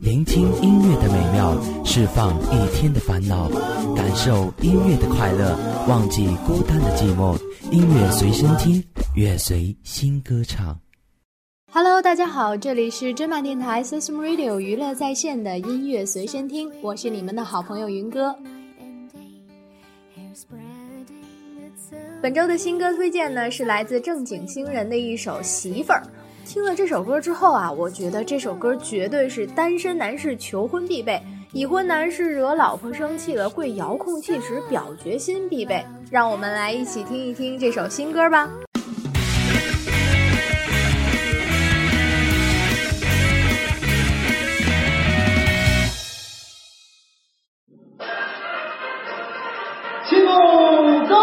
聆听音乐的美妙，释放一天的烦恼，感受音乐的快乐，忘记孤单的寂寞。音乐随身听，乐随心歌唱。Hello，大家好，这里是芝麻电台 Sesame Radio 娱乐在线的音乐随身听，我是你们的好朋友云哥。本周的新歌推荐呢，是来自正经新人的一首《媳妇儿》。听了这首歌之后啊，我觉得这首歌绝对是单身男士求婚必备，已婚男士惹老婆生气了跪遥控器时表决心必备。让我们来一起听一听这首新歌吧。不走，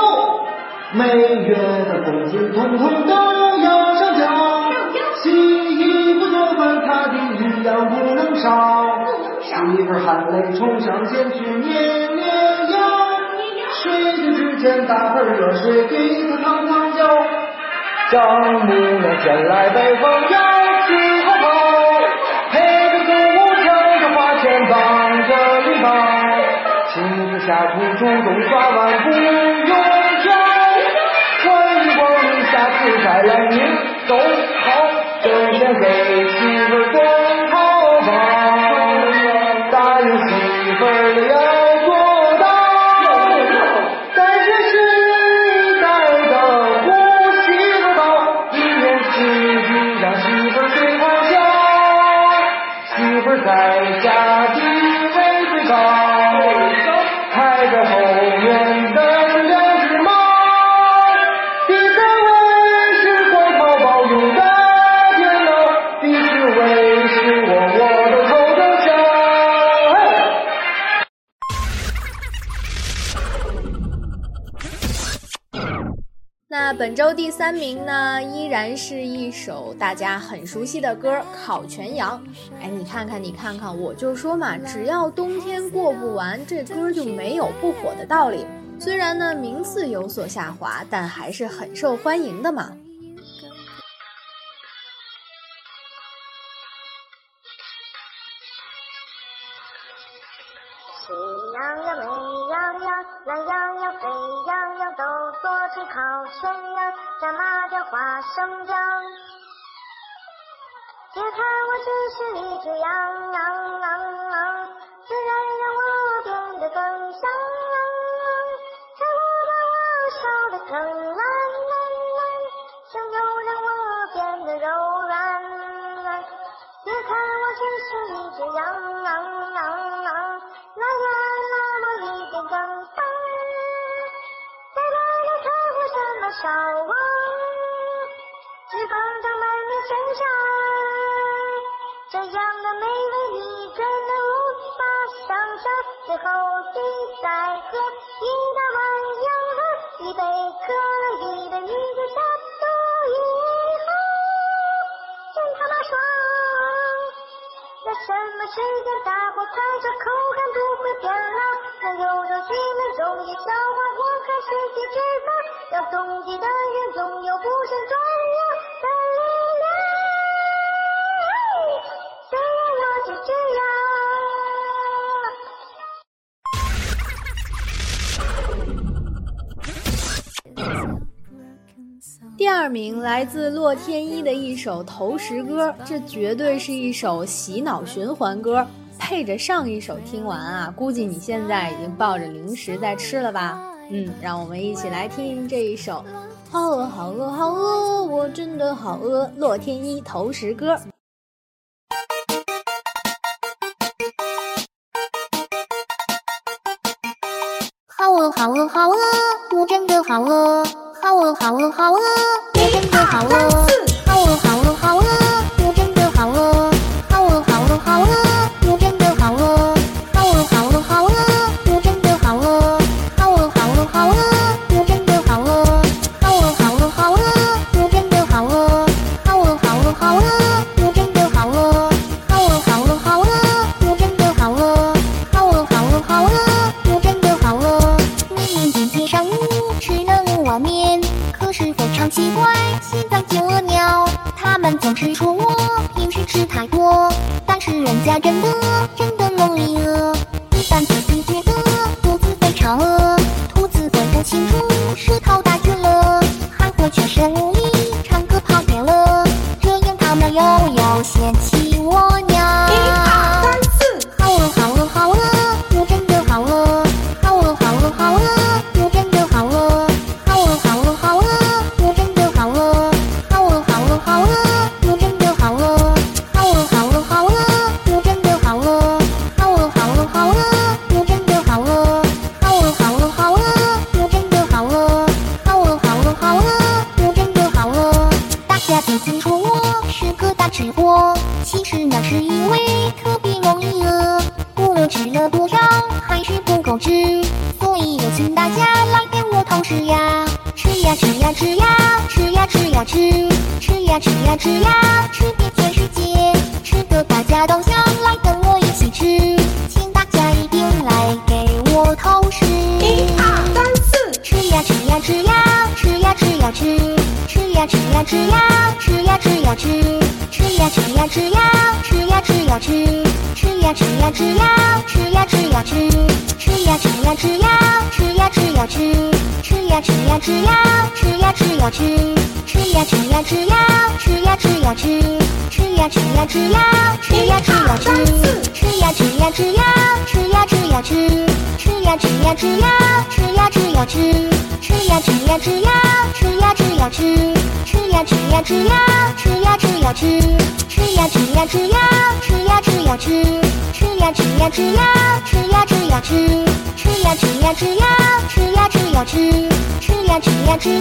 每月的工资统统都有。不能少，媳妇含泪冲上前去捏捏腰，水军之间打盆热水给他烫烫脚，丈母娘前来拜访要吃好，陪着走母角着花钱百，着里忙，亲自下厨主动刷碗不用挑，欢迎光临，下次再来您走好挣钱给妻。第三名呢，依然是一首大家很熟悉的歌《烤全羊》。哎，你看看，你看看，我就说嘛，只要冬天过不完，这歌就没有不火的道理。虽然呢，名次有所下滑，但还是很受欢迎的嘛。炸麻椒、花生酱。别看我只是一只羊，羊羊羊，自然让我变得更香。柴火把我烧得更蓝，香就让我变得柔软。别看我只是一只羊，羊羊羊，来来那么一点更棒。再来来，柴火怎么我。身上，这样的美味你真的无法想象。最后一再喝，一大碗羊了，一杯可乐，一杯你直下肚以后，真他妈爽。在什么时间打火开着，口感不会变老。那有肉筋类容易消化，我还是坚持吧。要冬季的。名来自洛天依的一首投食歌，这绝对是一首洗脑循环歌。配着上一首听完啊，估计你现在已经抱着零食在吃了吧？嗯，让我们一起来听这一首。好饿好饿好饿，我真的好饿。洛天依投食歌。好饿好饿好饿，我真的好饿。好饿好饿好饿。我真的好饿，好饿好饿好饿，我真的好饿，好饿好饿好饿，我真的好饿，好饿好饿好饿，我真的好饿，好饿好饿好饿，我真的好饿，好饿好饿好饿，我真的好饿，好饿好饿好饿，我真的好饿。明明今天上午吃了碗面。是非常奇怪。现在饥饿鸟，它们总是说我平时吃太多，但是人家真的真的努力饿。一般兔子觉得肚子非常饿，兔子分不清楚，舌头打卷了，还会全身无力，唱歌跑调了，这样它们又有嫌弃。吃吃呀吃呀吃呀吃遍全世界，吃的大家都想来跟我一起吃，请大家一定来给我投食。一二三四，吃呀吃呀吃呀吃呀吃呀吃，吃呀吃呀吃呀吃呀吃呀吃，吃呀吃呀吃呀吃呀吃呀吃，吃呀吃呀吃呀吃呀吃呀吃。吃呀吃呀吃呀吃呀吃，吃呀吃呀吃呀吃呀吃呀吃，吃呀吃呀吃呀吃呀吃呀吃，吃呀吃呀吃呀吃呀吃呀吃，吃呀吃呀吃呀吃呀吃呀吃，吃呀吃呀吃呀吃呀吃呀吃，吃呀吃呀吃呀吃呀吃呀吃，吃呀吃呀吃呀吃呀吃呀吃。吃呀吃呀吃呀吃呀吃呀吃吃呀吃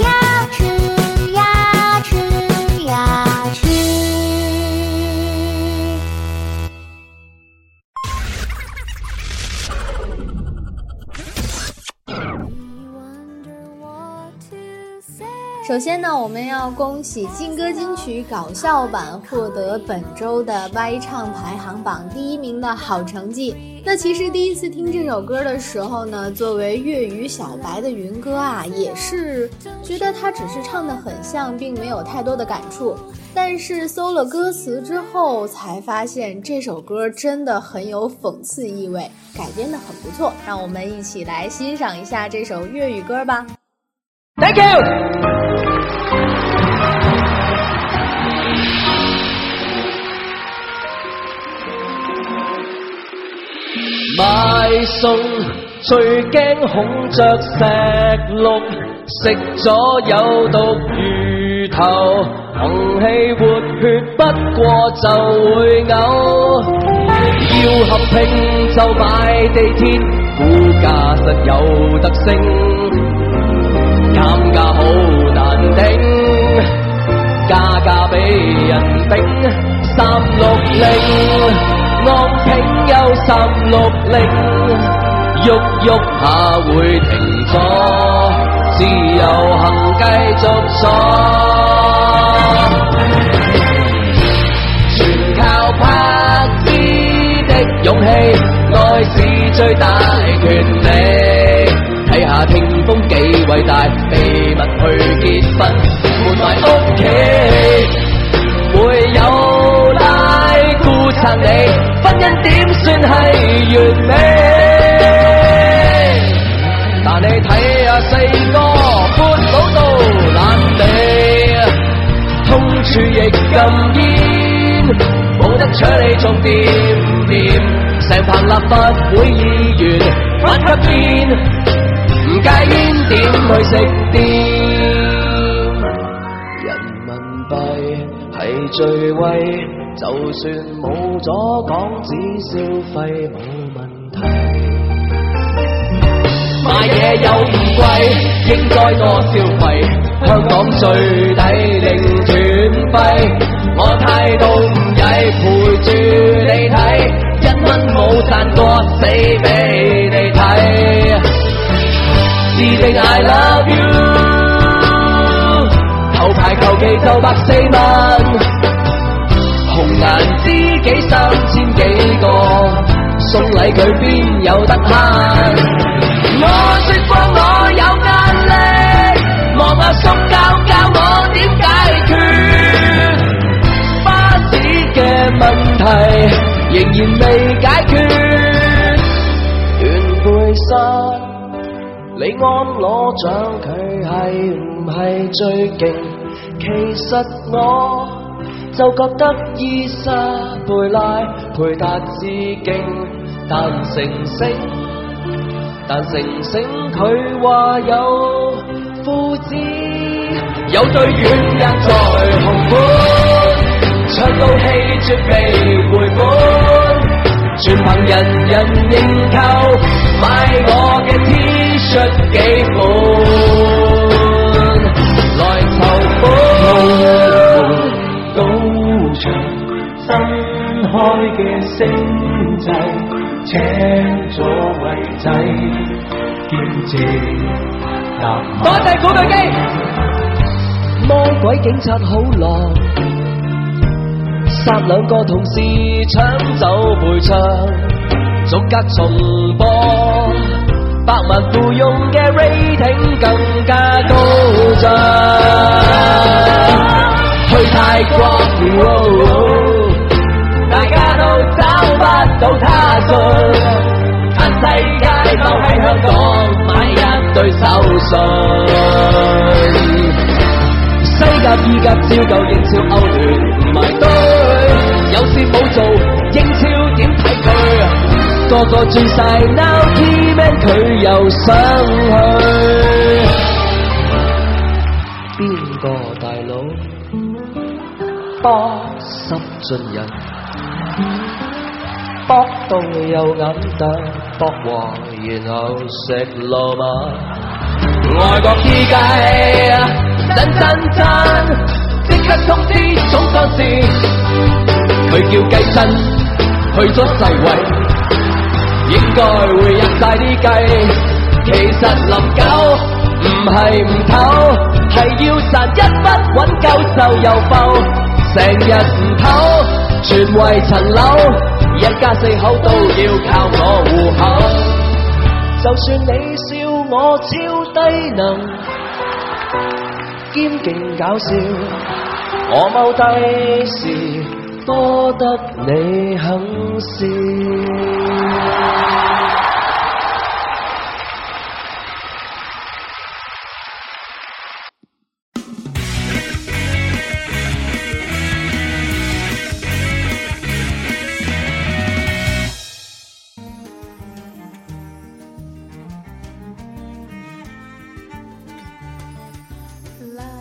呀吃呀吃呀吃。首先呢，我们要恭喜《劲歌金曲搞笑版》获得本周的歪唱排行榜第一名的好成绩。那其实第一次听这首歌的时候呢，作为粤语小白的云哥啊，也是觉得他只是唱得很像，并没有太多的感触。但是搜了歌词之后，才发现这首歌真的很有讽刺意味，改编得很不错。让我们一起来欣赏一下这首粤语歌吧。Thank you。买餸最惊恐着石碌，食咗有毒鱼头，行气活血不过就会呕。要合拼就买地铁，股价实有得升，减价好难顶，加价俾人顶三六零。我平有三六零，喐喐下会停咗，自由行继续索。全靠拍子的勇气，爱是最大权利。睇下听风几伟大，秘密去结婚，换来屋企会有拉孤衬你。完美，但你睇下四哥，阔佬都懒理，痛处亦禁烟，冇得处理重掂掂，成棚立法会议员反忽变，唔戒烟点去食店，人民币系最威。就算冇咗港纸消费冇问题，买嘢又唔贵，应该多消费。香港最抵零转费，我态度唔曳陪住你睇，一蚊冇赚过死俾你睇。I love you，头排求其就百四蚊。难知己三千几个，送礼佢边有得悭？我说过我有压力，望阿叔教教我点解决，巴士嘅问题仍然未解决。袁背山，你安攞奖佢系唔系最劲？其实我。就覺得伊莎贝拉配達致敬，但醒醒，但醒醒，佢話有父子有對软家在紅館，唱到氣絕未回本，全憑人人認購買我嘅 T 恤幾款。仔字多谢古巨基，魔鬼警察好狼，杀两个同事抢走配枪，逐格重播，百万附用嘅 rating 更加高涨，去泰国，大家都找不到他。世界都喺香港买一对手信。西甲、意甲、照旧英超欧联埋堆，有事冇做，英超点睇佢？个个转晒 man，佢又想去，边个大佬多心进人？搏到又眼突，搏完然后食罗马。外国啲鸡真真真，即刻通知总干事。佢叫鸡身去咗世卫，应该会入晒啲鸡。其实临九唔系唔偷，系要赚一笔稳够就又浮，成日唔偷全为陈楼。一家四口都要靠我糊口。就算你笑我超低能，兼劲搞笑，我踎低时多得你肯笑。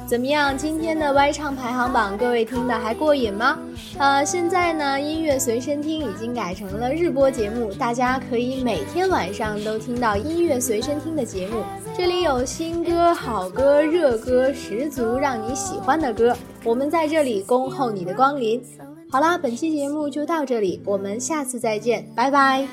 怎么样，今天的歪唱排行榜，各位听的还过瘾吗？呃，现在呢，音乐随身听已经改成了日播节目，大家可以每天晚上都听到音乐随身听的节目，这里有新歌、好歌、热歌，十足让你喜欢的歌，我们在这里恭候你的光临。好啦，本期节目就到这里，我们下次再见，拜拜。